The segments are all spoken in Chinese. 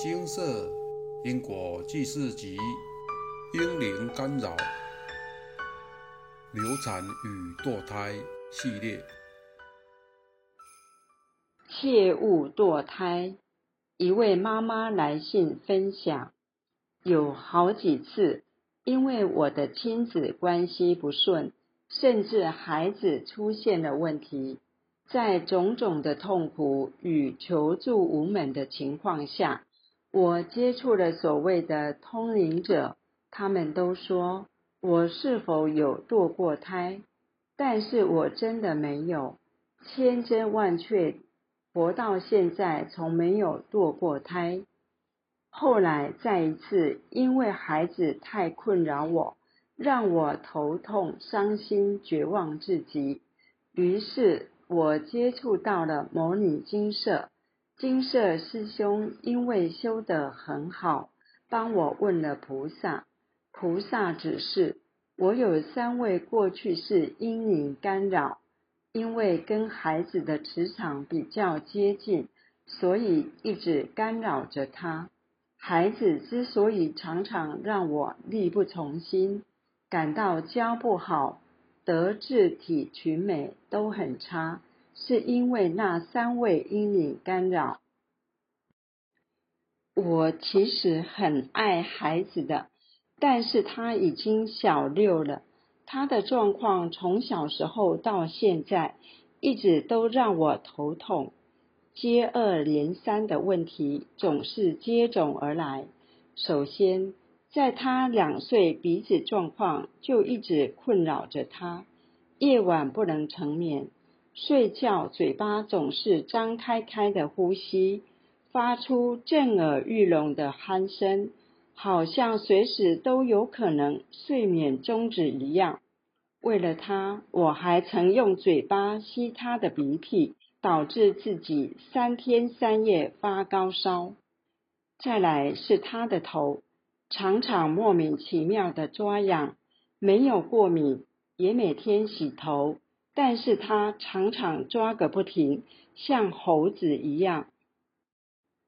金色因果记事集婴灵干扰流产与堕胎系列，切勿堕胎。一位妈妈来信分享，有好几次，因为我的亲子关系不顺，甚至孩子出现了问题。在种种的痛苦与求助无门的情况下，我接触了所谓的通灵者，他们都说我是否有堕过胎，但是我真的没有，千真万确，活到现在从没有堕过胎。后来再一次，因为孩子太困扰我，让我头痛、伤心、绝望至极，于是。我接触到了模拟金色，金色师兄因为修得很好，帮我问了菩萨，菩萨指示我有三位过去是阴灵干扰，因为跟孩子的磁场比较接近，所以一直干扰着他。孩子之所以常常让我力不从心，感到教不好。德智体群美都很差，是因为那三位阴影干扰。我其实很爱孩子的，但是他已经小六了，他的状况从小时候到现在，一直都让我头痛，接二连三的问题总是接踵而来。首先。在他两岁，鼻子状况就一直困扰着他，夜晚不能成眠，睡觉嘴巴总是张开开的呼吸，发出震耳欲聋的鼾声，好像随时都有可能睡眠终止一样。为了他，我还曾用嘴巴吸他的鼻涕，导致自己三天三夜发高烧。再来是他的头。常常莫名其妙的抓痒，没有过敏，也每天洗头，但是他常常抓个不停，像猴子一样。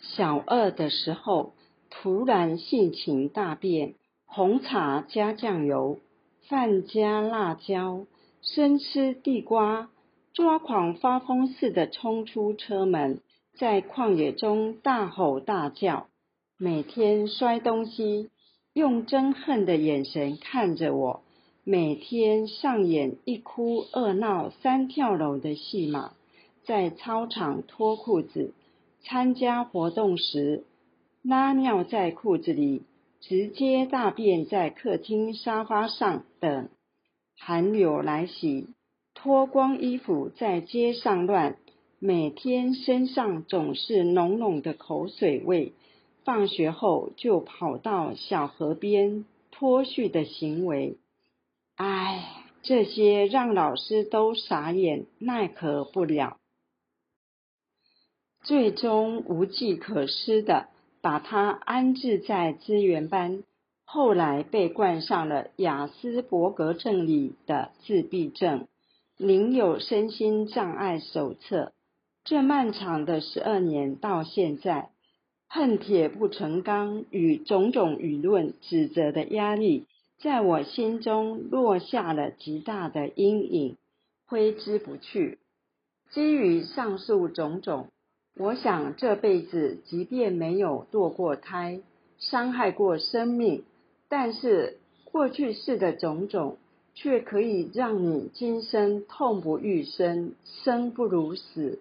小二的时候，突然性情大变，红茶加酱油，饭加辣椒，生吃地瓜，抓狂发疯似的冲出车门，在旷野中大吼大叫。每天摔东西，用憎恨的眼神看着我，每天上演一哭二闹三跳楼的戏码。在操场脱裤子，参加活动时拉尿在裤子里，直接大便在客厅沙发上等。寒流来袭，脱光衣服在街上乱，每天身上总是浓浓的口水味。放学后就跑到小河边脱序的行为，唉，这些让老师都傻眼，奈何不了。最终无计可施的把他安置在资源班，后来被冠上了雅斯伯格症里的自闭症，领有身心障碍手册。这漫长的十二年到现在。恨铁不成钢与种种舆论指责的压力，在我心中落下了极大的阴影，挥之不去。基于上述种种，我想这辈子即便没有堕过胎，伤害过生命，但是过去式的种种，却可以让你今生痛不欲生，生不如死，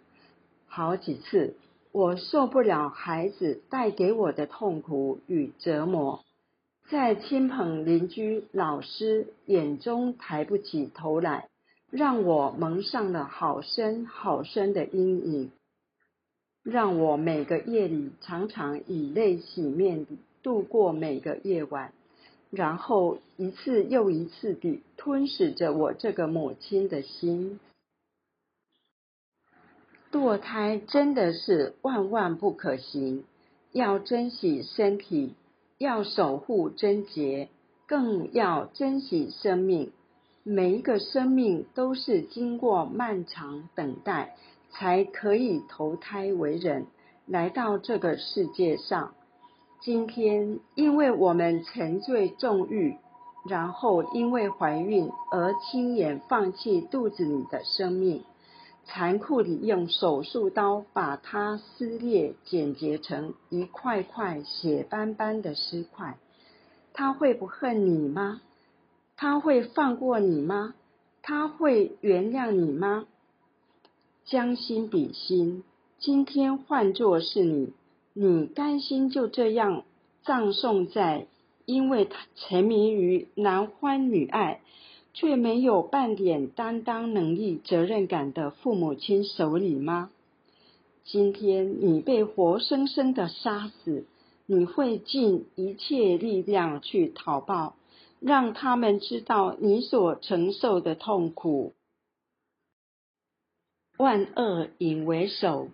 好几次。我受不了孩子带给我的痛苦与折磨，在亲朋邻居、老师眼中抬不起头来，让我蒙上了好深好深的阴影，让我每个夜里常常以泪洗面度过每个夜晚，然后一次又一次地吞噬着我这个母亲的心。堕胎真的是万万不可行，要珍惜身体，要守护贞洁，更要珍惜生命。每一个生命都是经过漫长等待，才可以投胎为人，来到这个世界上。今天，因为我们沉醉纵欲，然后因为怀孕而亲眼放弃肚子里的生命，残酷地用手术刀把它撕裂、剪结成一块块血斑斑的尸块，他会不恨你吗？他会放过你吗？他会原谅你吗？将心比心，今天换作是你。你甘心就这样葬送在因为他沉迷于男欢女爱，却没有半点担当能力、责任感的父母亲手里吗？今天你被活生生的杀死，你会尽一切力量去讨报，让他们知道你所承受的痛苦。万恶引为首。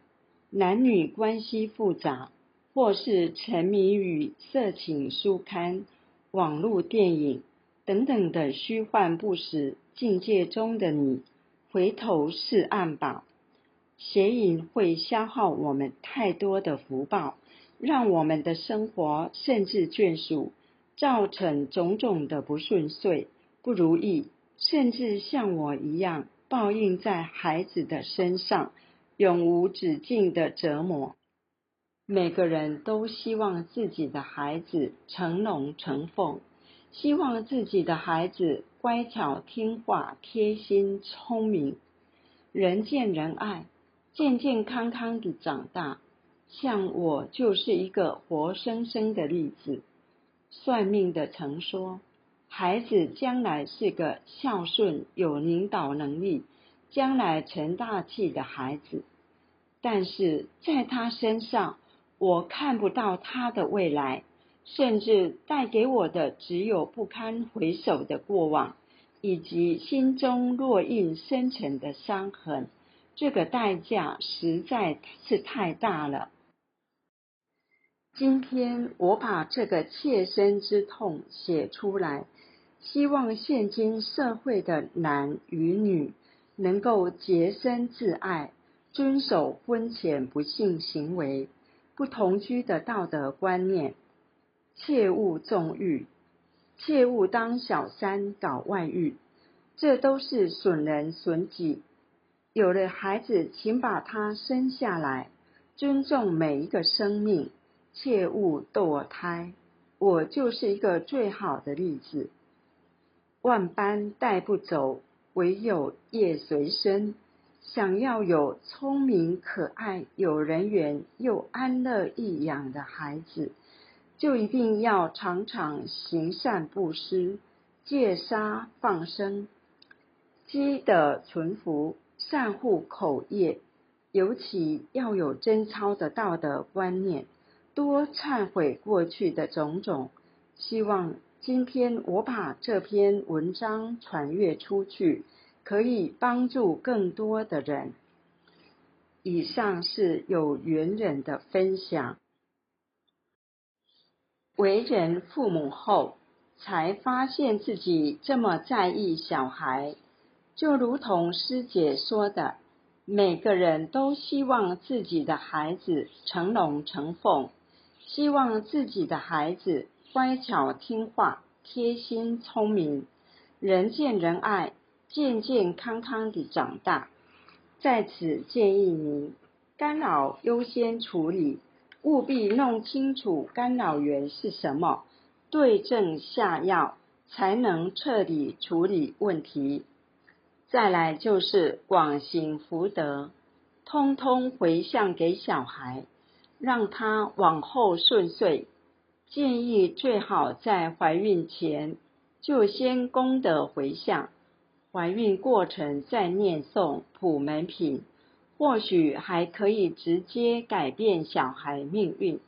男女关系复杂，或是沉迷于色情书刊、网络电影等等的虚幻不实境界中的你，回头是岸吧。邪淫会消耗我们太多的福报，让我们的生活甚至眷属造成种种的不顺遂、不如意，甚至像我一样报应在孩子的身上。永无止境的折磨。每个人都希望自己的孩子成龙成凤，希望自己的孩子乖巧听话、贴心聪明、人见人爱、健健康康的长大。像我就是一个活生生的例子。算命的曾说，孩子将来是个孝顺、有领导能力。将来成大器的孩子，但是在他身上，我看不到他的未来，甚至带给我的只有不堪回首的过往，以及心中烙印深沉的伤痕。这个代价实在是太大了。今天我把这个切身之痛写出来，希望现今社会的男与女。能够洁身自爱，遵守婚前不幸行为、不同居的道德观念，切勿纵欲，切勿当小三搞外遇，这都是损人损己。有了孩子，请把他生下来，尊重每一个生命，切勿堕胎。我就是一个最好的例子，万般带不走。唯有业随身，想要有聪明可爱、有人缘又安乐易养的孩子，就一定要常常行善布施、戒杀放生、积德存福、善护口业，尤其要有贞操的道德观念，多忏悔过去的种种。希望。今天我把这篇文章传阅出去，可以帮助更多的人。以上是有缘人的分享。为人父母后，才发现自己这么在意小孩，就如同师姐说的，每个人都希望自己的孩子成龙成凤，希望自己的孩子。乖巧听话、贴心聪明、人见人爱、健健康康的长大。在此建议您，干扰优先处理，务必弄清楚干扰源是什么，对症下药，才能彻底处理问题。再来就是广行福德，通通回向给小孩，让他往后顺遂。建议最好在怀孕前就先功德回向，怀孕过程再念诵普门品，或许还可以直接改变小孩命运。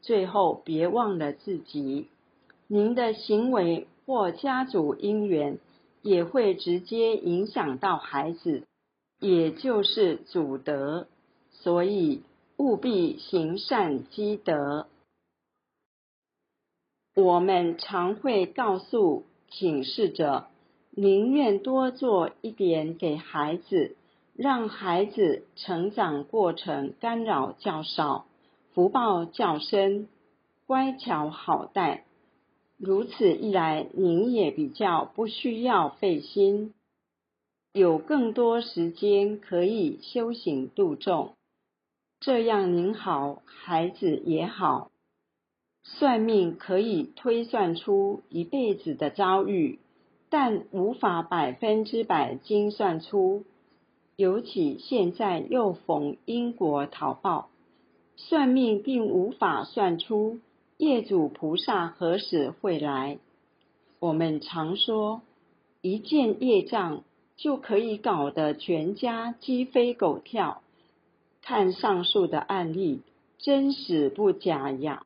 最后别忘了自己，您的行为或家族因缘也会直接影响到孩子，也就是祖德，所以务必行善积德。我们常会告诉请示者，宁愿多做一点给孩子，让孩子成长过程干扰较少，福报较深。乖巧好待。如此一来，您也比较不需要费心，有更多时间可以修行度众。这样您好，孩子也好。算命可以推算出一辈子的遭遇，但无法百分之百精算出。尤其现在又逢因果讨报，算命并无法算出业主菩萨何时会来。我们常说，一件业障就可以搞得全家鸡飞狗跳。看上述的案例，真实不假呀。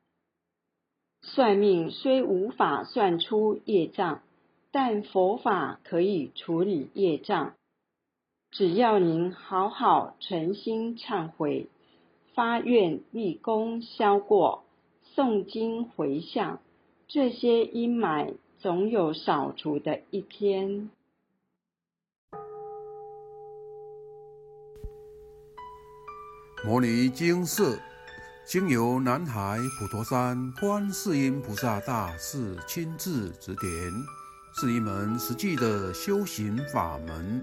算命虽无法算出业障，但佛法可以处理业障。只要您好好诚心忏悔，发愿立功消过，诵经回向，这些阴霾总有扫除的一天。摩尼经色。经由南海普陀山观世音菩萨大士亲自指点，是一门实际的修行法门，